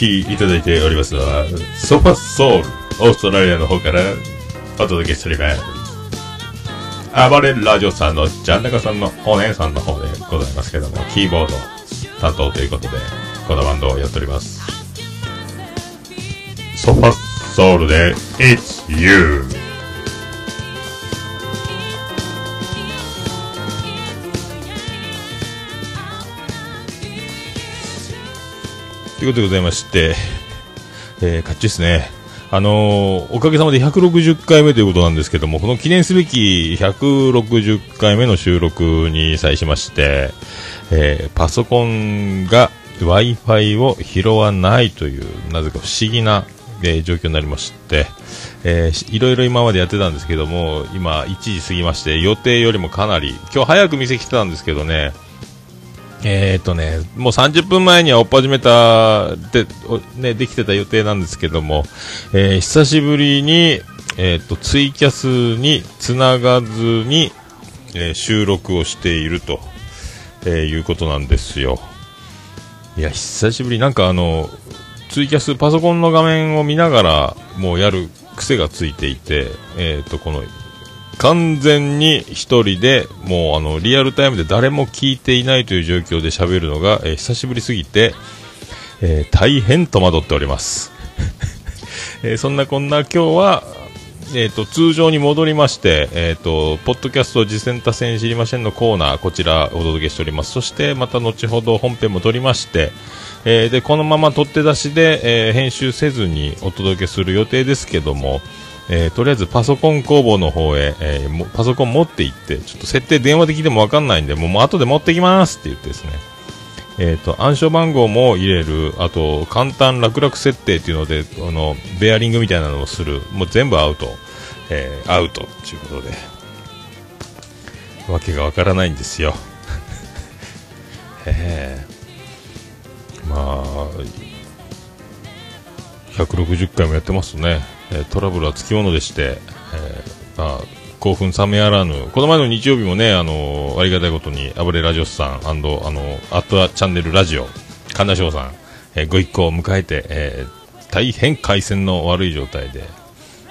ただいまお聴きいただいておりますのは、ソファソウル、オーストラリアの方からお届けしております。暴れラジオさんのジャンナカさんのお姉さんの方でございますけども、キーボード担当ということで、このバンドをやっております。ソファソウルで、It's You! ということでございまして、えー、かっちですね。あのーおかげさまで160回目ということなんですけども、この記念すべき160回目の収録に際しまして、えーパソコンが Wi-Fi を拾わないという、なぜか不思議な、えー状況になりまして、えーいろいろ今までやってたんですけども、今1時過ぎまして、予定よりもかなり、今日早く店来てたんですけどね、えー、とね、もう30分前には追っ始めた、で、ね、できてた予定なんですけども、えー久しぶりに、えー、と、ツイキャスにつながずに、え収録をしていると、えいうことなんですよ。いや、久しぶり、なんかあの、ツイキャス、パソコンの画面を見ながら、もうやる癖がついていて、えっ、と、この、完全に一人で、もうあの、リアルタイムで誰も聞いていないという状況で喋るのが、えー久しぶりすぎて、えー大変戸惑っております。えーそんなこんな今日は、えっ、と、通常に戻りまして、えっ、と、ポッドキャスト実践多戦知りませんのコーナー、こちらお届けしております。そして、また後ほど本編も撮りまして、えーで、このまま取って出しで、えー編集せずにお届けする予定ですけども、えーとりあえずパソコン工房の方へ、えーパソコン持って行って、ちょっと設定電話で聞いてもわかんないんで、もう後で持ってきますって言ってですね、えっ、と、暗証番号も入れる、あと、簡単楽々設定っていうので、あの、ベアリングみたいなのをする、もう全部アウト、えーアウトっていうことで、わけがわからないんですよ。ええまあ、160回もやってますね、えトラブルはつきものでして、えーまあ、興奮冷めやらぬ、この前の日曜日もね、あのありがたいことに、暴れラジオスさん、あの、アットチャンネルラジオ、神田翔さん、えーご一行を迎えて、えー大変回線の悪い状態で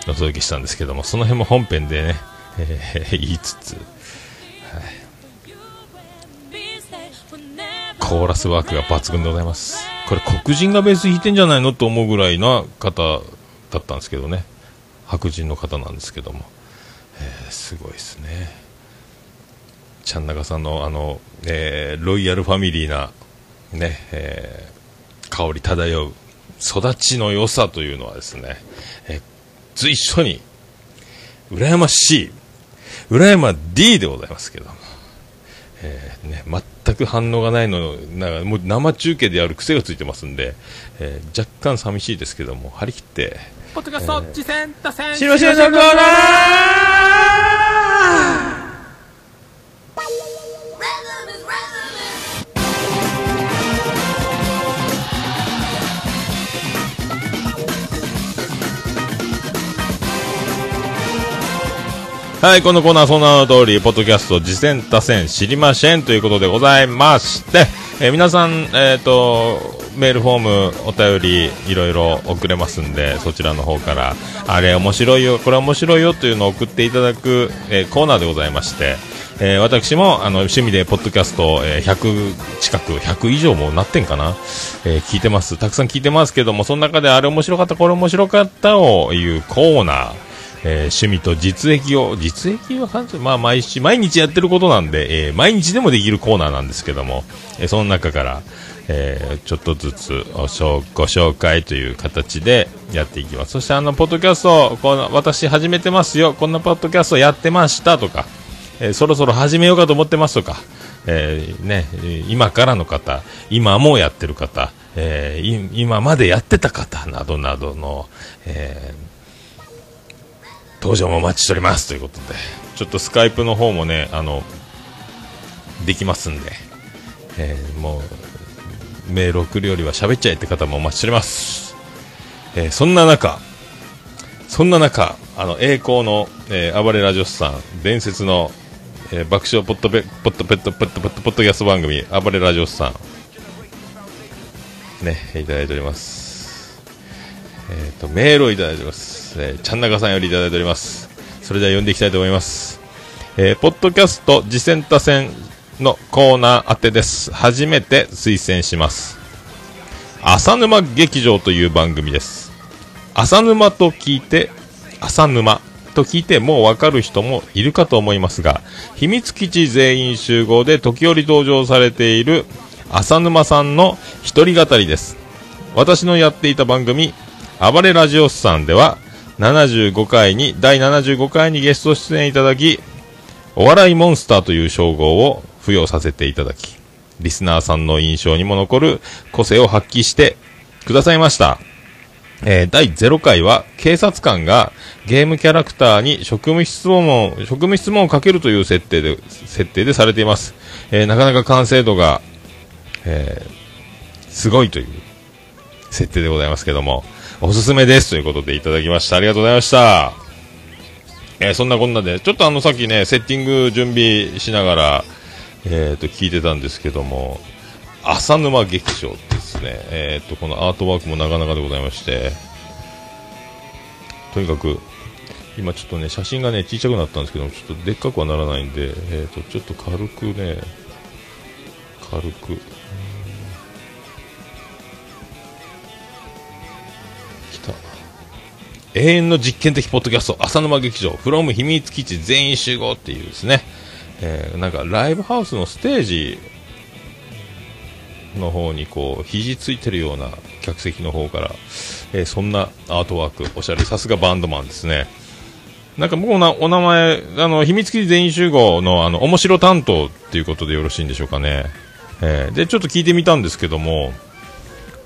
お届けしたんですけども、その辺も本編でね、えー 言いつつ、コーラスワークが抜群でございます。これ黒人がベース弾いてんじゃないの？と思うぐらいな方だったんですけどね。白人の方なんですけども。えーすごいですね。ちゃんなかさんのあの、えーロイヤルファミリーな、ね、えー香り漂う育ちの良さというのはですね、えー随所に、羨ましい、羨ま D でございますけども。えーね、全く反応がないのなんかもう生中継でやる癖がついてますんで、えー若干寂しいですけども張り切ってポッドキャスト、次戦打線しろしろのコーナーはい、このコーナーはその名の通り、ポッドキャスト、次戦多戦知りませんということでございまして、えー皆さん、えっ、と、メールフォーム、お便り、いろいろ送れますんで、そちらの方から、あれ面白いよ、これ面白いよというのを送っていただく、えーコーナーでございまして、えー私もあの趣味でポッドキャスト、えー100近く、100以上もなってんかな、え聞いてます。たくさん聞いてますけども、その中であれ面白かった、これ面白かったをいうコーナー、えー趣味と実益を、実益は感じまあ毎日、毎日やってることなんで、えー毎日でもできるコーナーなんですけども、えーその中から、えーちょっとずつご紹介という形でやっていきます。そしてあの、ポッドキャスト、この私始めてますよ、こんなポッドキャストやってましたとか、えーそろそろ始めようかと思ってますとか、えーね、今からの方、今もやってる方、え今までやってた方などなどの、えー登場もお待ちしておりますということで、ちょっとスカイプの方もね、あの、できますんで、えーもう、メール送るよりは喋っちゃえって方もお待ちしております。えーそんな中、そんな中、あの、栄光の、えー暴れラジオスさん、伝説の、えー爆笑ポッドペ、ポッドペット、ポッドポッドポッドキャスト番組、暴れラジオスさん、ね、いただいております。えっ、と、メールをいただいております。えー、ちゃんなかさんよりいただいております。それでは読んでいきたいと思います。えー、ポッドキャスト次戦多戦のコーナー当てです。初めて推薦します。浅沼劇場という番組です。浅沼と聞いて、浅沼と聞いてもうわかる人もいるかと思いますが、秘密基地全員集合で時折登場されている浅沼さんの一人語りです。私のやっていた番組、暴れラジオスさんでは、75回に、第75回にゲスト出演いただき、お笑いモンスターという称号を付与させていただき、リスナーさんの印象にも残る個性を発揮してくださいました。えー第0回は警察官がゲームキャラクターに職務質問を、職務質問をかけるという設定で、設定でされています。えーなかなか完成度が、えーすごいという設定でございますけども、おすすめですということでいただきました。ありがとうございました。えーそんなこんなで、ちょっとあのさっきね、セッティング準備しながら、えっ、と、聞いてたんですけども、浅沼劇場ですね、えっ、と、このアートワークもなかなかでございまして、とにかく、今ちょっとね、写真がね、小さくなったんですけども、ちょっとでっかくはならないんで、えっ、と、ちょっと軽くね、軽く、永遠の実験的ポッドキャスト、浅沼劇場、フロム秘密基地全員集合っていうですね、えーなんかライブハウスのステージの方にこう、肘ついてるような客席の方から、えーそんなアートワーク、おしゃれ、さすがバンドマンですね。なんか僕のなお名前、あの、秘密基地全員集合の、あの、面白担当っていうことでよろしいんでしょうかね。えーで、ちょっと聞いてみたんですけども、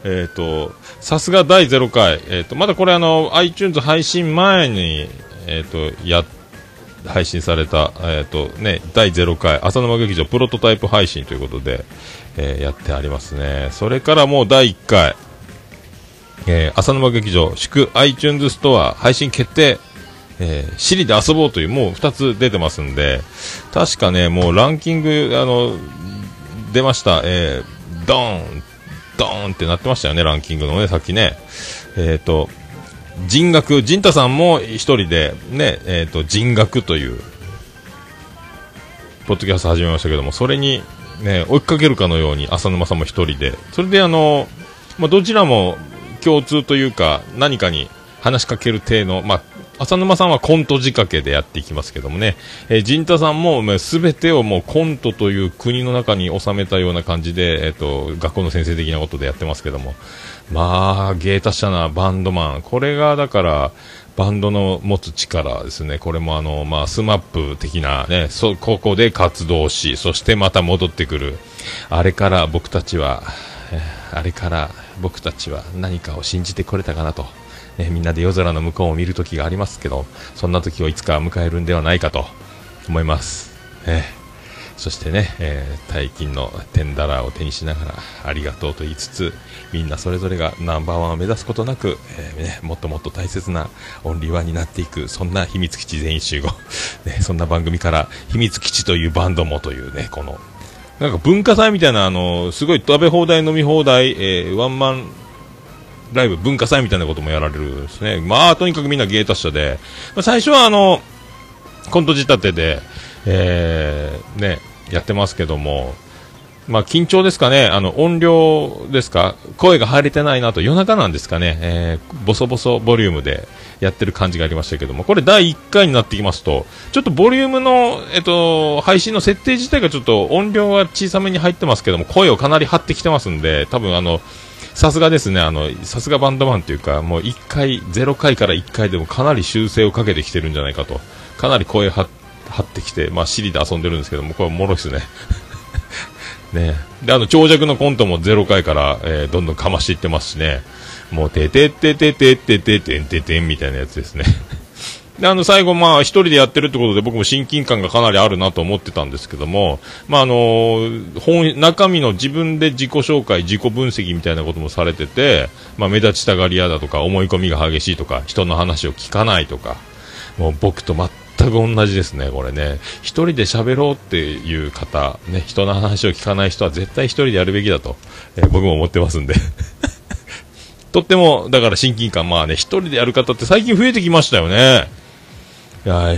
えっ、と、さすが第0回、えっ、と、まだこれあの、iTunes 配信前に、えっ、と、や、配信された、えっ、と、ね、第0回、浅沼劇場プロトタイプ配信ということで、えーやってありますね。それからもう第1回、えー浅沼劇場、祝 iTunes ストア配信決定、えー、シリで遊ぼうというもう2つ出てますんで、確かね、もうランキング、あの、出ました、えー、ドーン、ドーンってなってましたよね、ランキングのね、さっきね。えっ、と、人学、陣太さんも一人で、ね、えっ、と、人学という、ポッドキャスト始めましたけども、それに、ね、追いかけるかのように、浅沼さんも一人で、それであの、まあ、どちらも共通というか、何かに話しかける体の、まあ、浅沼さんはコント仕掛けでやっていきますけどもね、えー、陣太さんも、全てをもうコントという国の中に収めたような感じで、えっ、と、学校の先生的なことでやってますけども、まあ、芸達者なバンドマン。これが、だから、バンドの持つ力ですね。これもあの、まあ、 SMAP 的なね、そ、ここで活動し、そしてまた戻ってくる。あれから僕たちは、あれから僕たちは何かを信じてこれたかなと。ね、みんなで夜空の向こうを見る時がありますけど、そんな時をいつか迎えるんではないかと思います。えーそしてね、えー大金のテンダラーを手にしながらありがとうと言いつつみんなそれぞれがナンバーワンを目指すことなく、えーね、もっともっと大切なオンリーワンになっていくそんな秘密基地全員集合、ね、そんな番組から秘密基地というバンドもというねこのなんか文化祭みたいなあのすごい食べ放題飲み放題、えーワンマンライブ文化祭みたいなこともやられるですね。まあとにかくみんな芸達者で、まあ最初はあのコント仕立てで、えーね、やってますけども、まあ、緊張ですかね、あの音量ですか、声が入れてないなと、夜中なんですかね、えー、ボソボソボリュームでやってる感じがありましたけども、これ、第1回になってきますと、ちょっとボリュームの、えっと、配信の設定自体がちょっと音量は小さめに入ってますけども、声をかなり張ってきてますんで、多分あの、さすがですね、あの、さすがバンドマンというか、もう1回、0回から1回でもかなり修正をかけてきてるんじゃないかと、かなり声張ってきて、まあ、尻で遊んでるんですけども、これはもろいですね。ねで、あの、長尺のコントも0回から、えーどんどんかましていってますしね、もう、ててててててててんててんみたいなやつですね。で、あの、最後、まあ、一人でやってるってことで、僕も親近感がかなりあるなと思ってたんですけども、まあ、あの本、中身の自分で自己紹介、自己分析みたいなこともされてて、まあ、目立ちたがり屋だとか、思い込みが激しいとか、人の話を聞かないとか、もう僕と全く同じですね、これね。一人で喋ろうっていう方、ね、人の話を聞かない人は絶対一人でやるべきだと、えー僕も思ってますんで。とっても、だから親近感、まあね、一人でやる方って最近増えてきましたよね。いや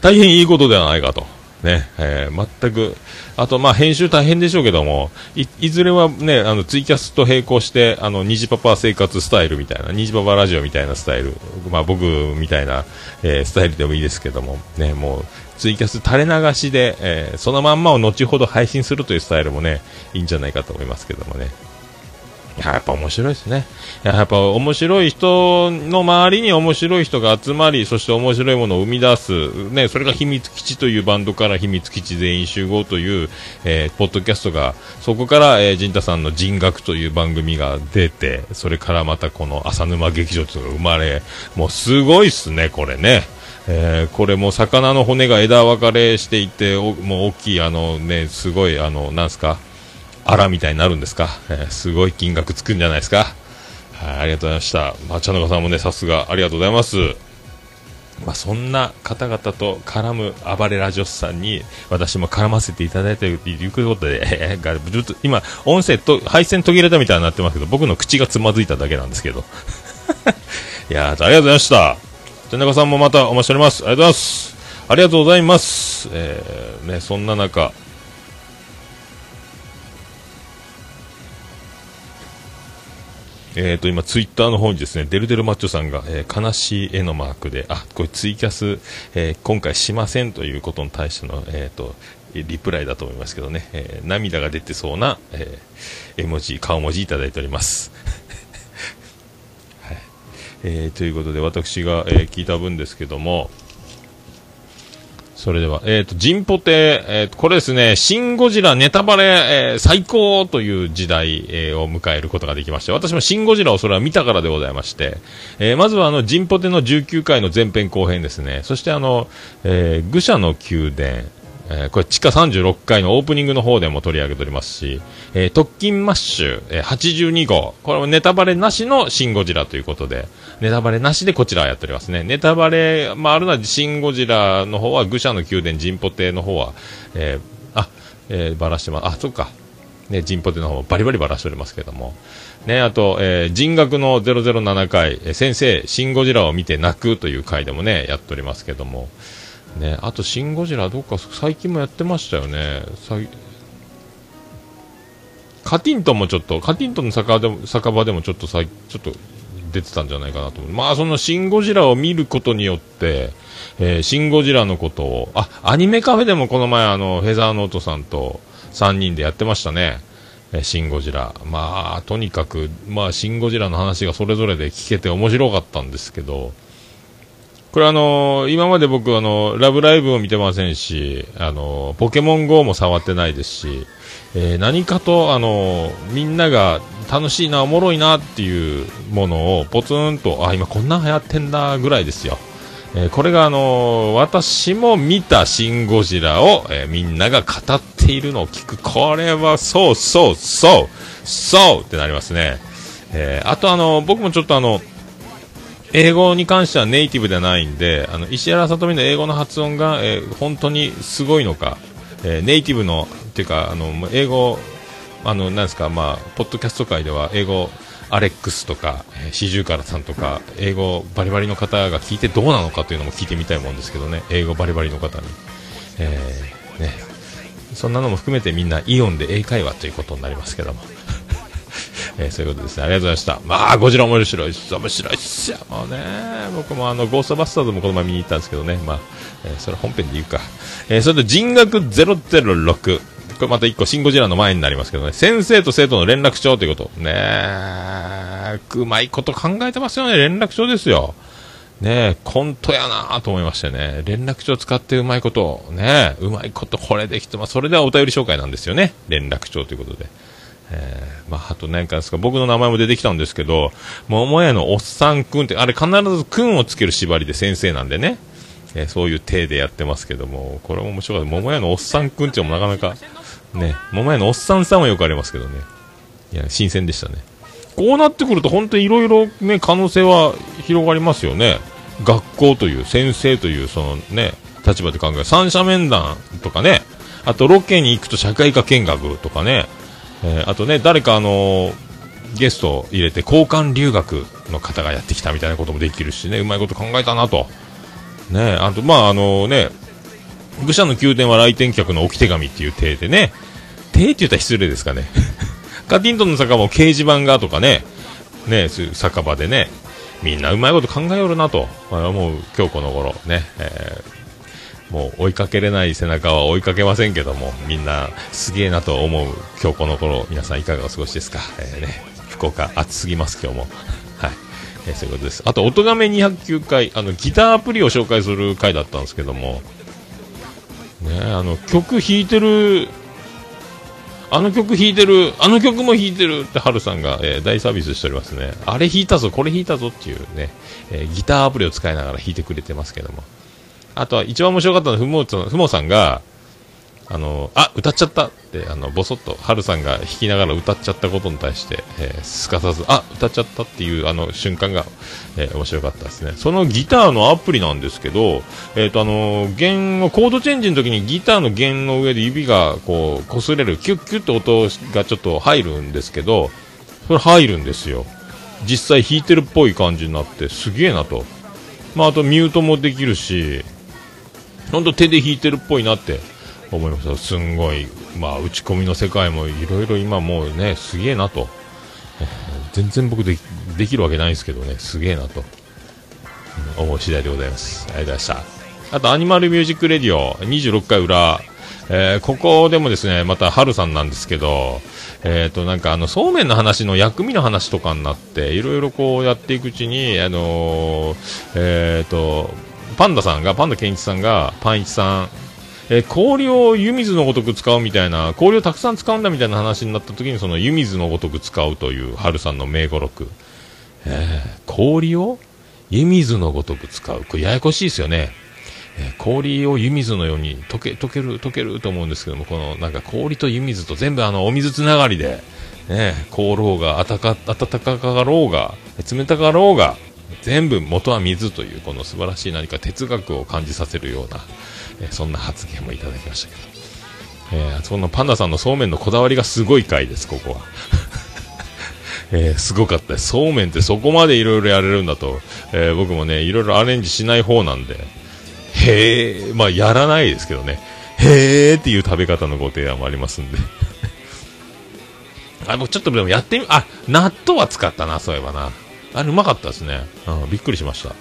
大変いいことではないかと。ね、えー全く、あと、まあ、編集大変でしょうけども、い、いずれはね、あの、ツイキャスと並行して、あの、虹パパ生活スタイルみたいな、虹パパラジオみたいなスタイル、まあ、僕みたいな、えースタイルでもいいですけども、ね、もう、ツイキャス垂れ流しで、えーそのまんまを後ほど配信するというスタイルもね、いいんじゃないかと思いますけどもね。やっぱ面白いですね。やっぱ面白い人の周りに面白い人が集まり、そして面白いものを生み出す。ね、それが秘密基地というバンドから秘密基地全員集合という、えーポッドキャストが、そこから、えー、陣太さんの人学という番組が出て、それからまたこの浅沼劇場というのが生まれ、もうすごいっすね、これね。えーこれも魚の骨が枝分かれしていて、おもう大きいあのね、すごいあの、なんすか、アラみたいになるんですか、えーすごい金額つくんじゃないですか？はい、ありがとうございました。まあ、茶の子さんもね、さすがありがとうございます。まあ、そんな方々と絡む暴れラジオスさんに私も絡ませていただいているということで、えーがずっと今、音声と配線途切れたみたいになってますけど、僕の口がつまずいただけなんですけど。いや、ありがとうございました。茶の子さんもまたお待ちしております。ありがとうございます。ありがとうございます。えーね、そんな中、えー、と今、ツイッターの方にですねデルデルマッチョさんが、えー悲しい絵のマークで、あこれツイキャス、えー今回しませんということに対しての、えー、とリプライだと思いますけどね、えー涙が出てそうな、えー絵文字、顔文字いただいております。はいえーということで、私が、え聞いた分ですけども、それでは、えっ、と、ジンポテ、えー、これですね、シン・ゴジラネタバレ、えー最高という時代、えーを迎えることができまして、私もシン・ゴジラをそれは見たからでございまして、えーまずはあの、ジンポテの19回の前編後編ですね、そしてあの、えー愚者の宮殿、えーこれ地下36階のオープニングの方でも取り上げておりますし、えー特勤マッシュ、えー82号、これもネタバレなしのシン・ゴジラということで、ネタバレなしでこちらやっておりますね。ネタバレ、まあ、あるのはシン・ゴジラの方は、愚者の宮殿、ジンポテの方は、えーあ、えー、ばらしてます。あ、そっか。ね、ジンポテの方もバリバリばらしておりますけども。ね、あと、えー人学の007回、えー先生、シン・ゴジラを見て泣くという回でもね、やっておりますけども。ね、あと、シン・ゴジラ、どっか最近もやってましたよね。カティントンもちょっと、カティントンの酒場でも酒場でもちょっとさ、ちょっと出てたんじゃないかなと思う。まあ、そのシン・ゴジラを見ることによって、えーシン・ゴジラのことを、あ、アニメカフェでもこの前、あの、フェザーノートさんと3人でやってましたね。えシン・ゴジラ。まあ、とにかく、まあ、シン・ゴジラの話がそれぞれで聞けて面白かったんですけど、これあのー今まで僕あのラブライブを見てませんし、あのーポケモン GO も触ってないですし、えー何かとあのみんなが楽しいな、おもろいなっていうものをポツンと、あ、今こんな流行ってんだぐらいですよ。えこれがあの私も見たシン・ゴジラを、えみんなが語っているのを聞く。これはそうそうそうそうってなりますね。えあとあの僕もちょっとあの、英語に関してはネイティブではないんで、あの石原さとみの英語の発音が、えー本当にすごいのか、えーネイティブのっていうかあの英語あのなんですかまあポッドキャスト界では英語アレックスとかえーシジュウカラさんとか英語バリバリの方が聞いてどうなのかというのも聞いてみたいもんですけどね。英語バリバリの方に、えーね。そんなのも含めてみんなイオンで英会話ということになりますけども。えーそういうことですね。ありがとうございました。まあ、ゴジラ面白いっす。面白いっすよ。もうね、僕もあの、ゴーストバスターズもこの前見に行ったんですけどね。まあ、えーそれ本編で言うか。えーそれで人学006。これまた一個、シンゴジラの前になりますけどね。先生と生徒の連絡帳ということ。ね、うまいこと考えてますよね。連絡帳ですよ。ねえ、コントやなと思いましてね。連絡帳使ってうまいこと、ねえ、うまいことこれできてます。それではお便り紹介なんですよね。連絡帳ということで。えーまあ、あと何かですか、僕の名前も出てきたんですけど、桃屋のおっさんくんって、あれ必ずくんをつける縛りで先生なんでね、えーそういう体でやってますけども、これも面白かった。桃屋のおっさんくんっていうのもなかなか、ね、桃屋のおっさんさんはよくありますけどね。いや、新鮮でしたね。こうなってくると本当にいろいろね、可能性は広がりますよね。学校という、先生という、そのね、立場で考える。三者面談とかね、あとロケに行くと社会科見学とかね、えー、あとね、誰かあの、ゲストを入れて交換留学の方がやってきたみたいなこともできるしね、うまいこと考えたなと。ね、あと、まあ、あのね、愚者の宮殿は来店客の置き手紙っていう体でね、体って言ったら失礼ですかね。カティントンの酒場も掲示板がとかね、ね、酒場でね、みんなうまいこと考えよるなと、思う今日この頃ね、えー、もう追いかけれない背中は追いかけませんけども、みんなすげえなと思う今日この頃、皆さんいかがお過ごしですか？えー、ね、福岡暑すぎます今日も。はい。えー、そういうことです。あと、音亀209回、あの、ギターアプリを紹介する回だったんですけども、ね、あの、曲弾いてるあの曲弾いてる、あの曲も弾いてるってハルさんが、えー、大サービスしておりますね。あれ弾いたぞ、これ弾いたぞっていうね、え、ギターアプリを使いながら弾いてくれてますけども。あとは一番面白かったのは、ふもふもさんが、あの、あ、歌っちゃったって、あの、ぼそっと、はるさんが弾きながら歌っちゃったことに対して、えー、すかさず、あ、歌っちゃったっていう、あの、瞬間が、えー、面白かったですね。そのギターのアプリなんですけど、えっ、ー、と、あの、弦を、コードチェンジの時にギターの弦の上で指が、こう、擦れる、キュッキュッと音がちょっと入るんですけど、それ入るんですよ。実際弾いてるっぽい感じになって、すげえなと。まあ、あとミュートもできるし、ほんと手で弾いてるっぽいなって。思いました。すんごい、まあ、打ち込みの世界もいろいろ今もうねすげえなと、全然僕でできるわけないんですけどね。すげえなと、思う次第でございます。ありがとうございました。あとアニマルミュージックレディオ。26回裏。えー、ここでもですね、また、春さんなんですけど、えっ、ー、と、なんかあの、そうめんの話の薬味の話とかになって、いろいろこうやっていくうちに、あのー、えっ、と、パンダさんが、パンダケンイチさんが、パンイチさん、えー、氷を湯水のごとく使うみたいな、氷をたくさん使うんだみたいな話になった時に、その湯水のごとく使うという春さんの名語録。えー、氷を湯水のごとく使う。これややこしいですよね。えー、氷を湯水のように溶け、溶ける、溶けると思うんですけども、このなんか氷と湯水と全部あのお水つながりで、ね、凍ろうが、暖か、暖かかろうが、冷たかろうが、全部元は水というこの素晴らしい何か哲学を感じさせるような、え、そんな発言もいただきましたけど、えー、そのパンダさんのそうめんのこだわりがすごい回です、ここは。えー、すごかった。そうめんってそこまでいろいろやれるんだと、えー、僕もね、いろいろアレンジしない方なんで、へえ、まあやらないですけどね、へえっていう食べ方のご提案もありますんで。あ、僕ちょっとでもやってみ、あ、納豆は使ったな、そういえばな。あれうまかったですね。うん、びっくりしました。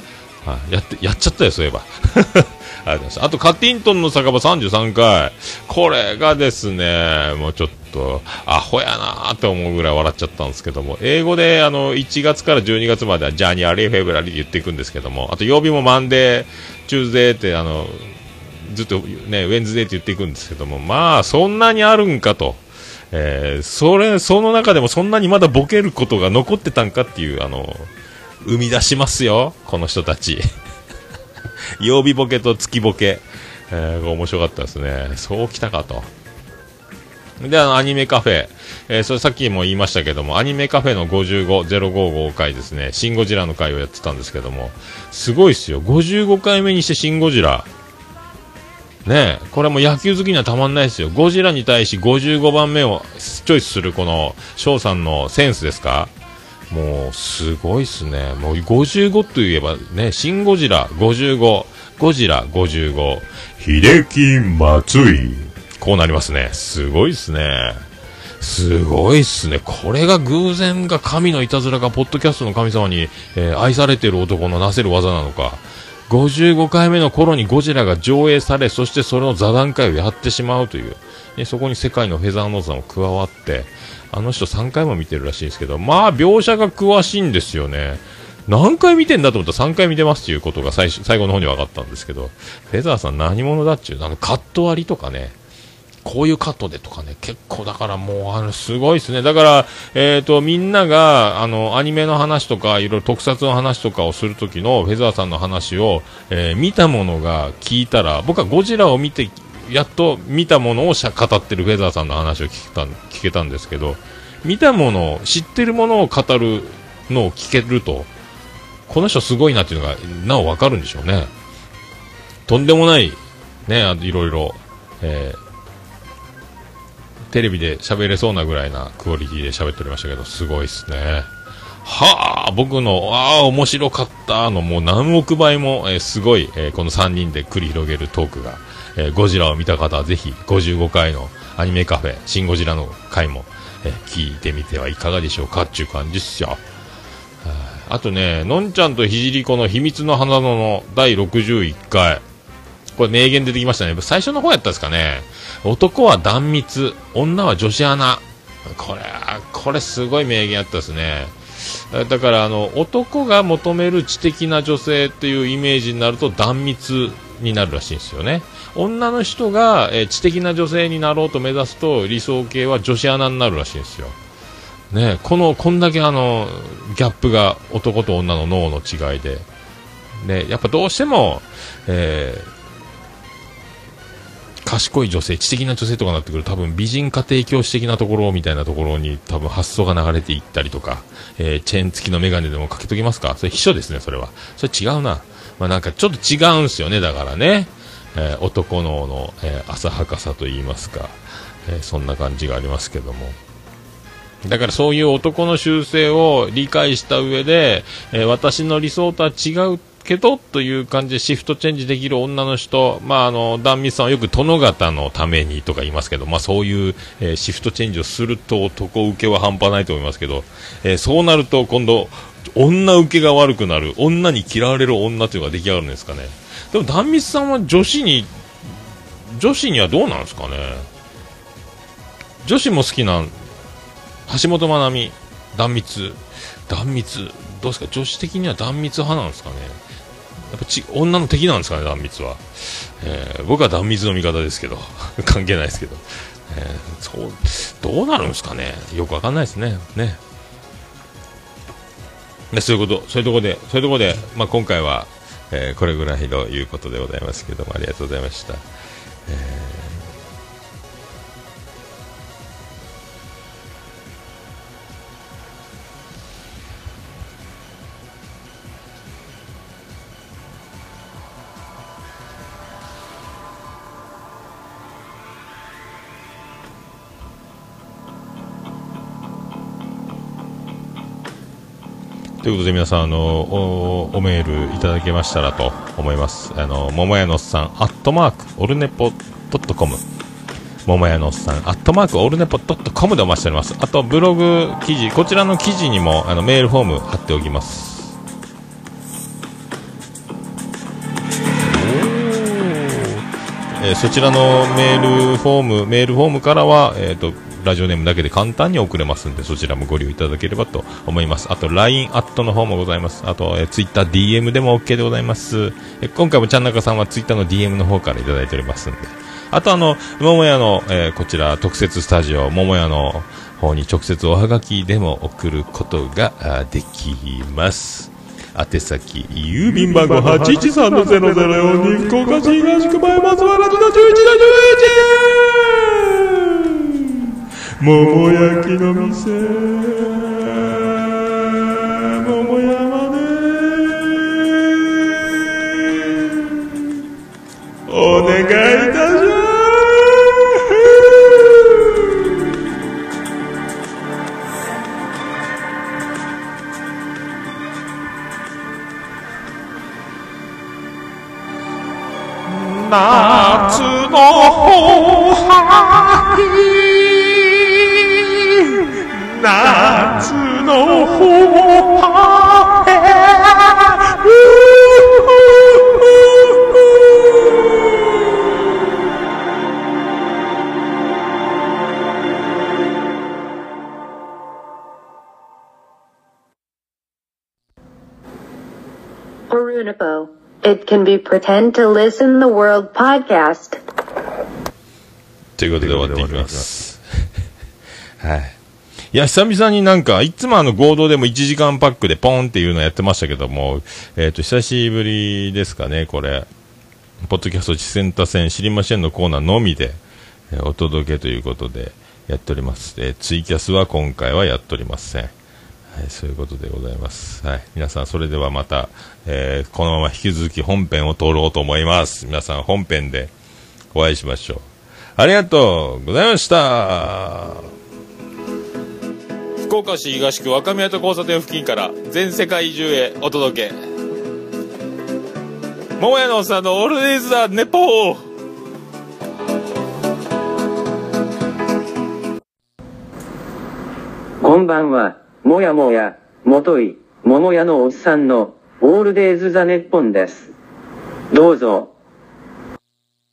はい、やって、やっちゃったよ、そういえば。ありいあと、カティントンの酒場33回。これがですね、もうちょっと、アホやなーって思うぐらい笑っちゃったんですけども、英語で、あの、1月から12月までは、 January、 February って言っていくんですけども、あと、曜日も Monday、 Tuesday って、あの、ずっとね、ウェンズデーって言っていくんですけども、まあ、そんなにあるんかと。えー、それ、その中でもそんなにまだボケることが残ってたんかっていう、あの、生み出しますよ、この人たち。曜日ボケと月ボケ。えー、面白かったですね。そうきたかと。で、あの、アニメカフェ。えー、それさっきも言いましたけども、アニメカフェの55、055回ですね、シン・ゴジラの回をやってたんですけども、すごいっすよ。55回目にしてシン・ゴジラ。ねこれも野球好きにはたまんないですよ。ゴジラに対し55番目をチョイスするこの翔さんのセンスですか？もうすごいっすね。もう55といえばね、シン・ゴジラ55、ゴジラ55、秀樹松井。こうなりますね。すごいっすね。すごいっすね。これが偶然が神のいたずらがポッドキャストの神様に、えー、愛されてる男のなせる技なのか。55回目の頃にゴジラが上映され、そしてそれの座談会をやってしまうという。でそこに世界のフェザーノーズさんも加わって、あの人3回も見てるらしいんですけど、まあ描写が詳しいんですよね。何回見てんだと思ったら3回見てますっていうことが最最後の方に分かったんですけど、フェザーさん何者だっちゅう、あのカット割りとかね、こういうカットでとかね、結構だからもう、あの、すごいですね。だから、えっ、ー、と、みんなが、あの、アニメの話とか、いろいろ特撮の話とかをするときのフェザーさんの話を、えー、見たものが聞いたら、僕はゴジラを見て、やっと見たものを語ってるフェザーさんの話を聞けた聞けたんですけど、見たもの、知ってるものを語るのを聞けると、この人すごいなっていうのが、なおわかるんでしょうね。とんでもないね、いろいろ、えーテレビで喋れそうなぐらいなクオリティで喋っておりましたけど、すごいっすね。はあ、僕の、ああ、面白かったの、もう何億倍も、えーすごい、えーこの3人で繰り広げるトークが、えーゴジラを見た方はぜひ、55回のアニメカフェ、シン・ゴジラの回も、え聞いてみてはいかがでしょうかっていう感じっすよ。あとね、のんちゃんとひじりこの秘密の花野の第61回。これ名言出てきましたね。最初の方やったんですかね。男は断蜜、女は女子アナ。これは、これすごい名言やったですね。だから、あの、男が求める知的な女性っていうイメージになると断蜜になるらしいんですよね。女の人が、え知的な女性になろうと目指すと理想系は女子アナになるらしいんですよ。ね、このこんだけあのギャップが男と女の脳の違いで、ね、やっぱどうしても、えー賢い女性、知的な女性とかになってくると多分美人家庭教師的なところみたいなところに多分発想が流れていったりとか、えーチェーン付きのメガネでもかけときますか？それ秘書ですね、それは。それ違うな。まあなんかちょっと違うんすよね、だからね。えー男脳の、えー浅はかさと言いますか、えーそんな感じがありますけども。だからそういう男の習性を理解した上で、えー私の理想とは違うけどという感じでシフトチェンジできる女の人、まあ、あの、壇蜜さんはよく殿方のためにとか言いますけど、まあそういう、えーシフトチェンジをすると男受けは半端ないと思いますけど、えーそうなると今度、女受けが悪くなる、女に嫌われる女というのが出来上がるんですかね。でも壇蜜さんは女子に、女子にはどうなんですかね。女子も好きな橋本まなみ、断蜜、断蜜、どうですか、女子的には断蜜派なんですかね、やっぱち女の敵なんですかね、断蜜は、えー僕は断蜜の味方ですけど、関係ないですけど、えーそうどうなるんですかね、よくわかんないですね、ね。でそういうこと、そういうところで、そういうところで、まあ、今回は、えーこれぐらいということでございますけども、ありがとうございました。えということで皆さんあのおおメールいただけましたらと思います。あの桃屋のおっさんアットマークオルネポドットコム。桃屋のおっさんアットマークオルネポドットコムでお待ちしております。あとブログ記事こちらの記事にもあのメールフォーム貼っておきます。えーそちらのメールフォームメールフォームからは、えー、とラジオネームだけで簡単に送れますんでそちらもご利用いただければと思います。あと LINE アットの方もございます。あと、えー、TwitterDM でも OK でございます、えー今回もちゃんなかさんは Twitter の DM の方からいただいておりますんで。あとあの桃屋の、えーこちら特設スタジオ桃屋の方に直接おはがきでも送ることができます。宛先郵便番号813-0042福岡市東区前松原区の11の11桃焼きの店。桃山で。お願いいたします。夏の後輩夏の後輩 Harunipo. It can be pretend to listen the world podcast. ということで終わっていきます。はい。 いや、久々になんか、いつもあの合同でも1時間パックでポンっていうのやってましたけども、えっ、と、久しぶりですかね、これ。ポッドキャスト実践多戦知りませんのコーナーのみで、えーお届けということでやっております。えーツイキャスは今回はやっておりません。はい、そういうことでございます。はい。皆さん、それではまた、えーこのまま引き続き本編を通ろうと思います。皆さん、本編で、お会いしましょう。ありがとうございました。福岡市東区若宮と交差点付近から全世界中へお届け。桃屋のおっさんのオールデイズだ、ネポーこんばんは、もやもや、もとい、桃屋のおっさんの、オールデイズ・ザ・ネッポンです。どうぞ、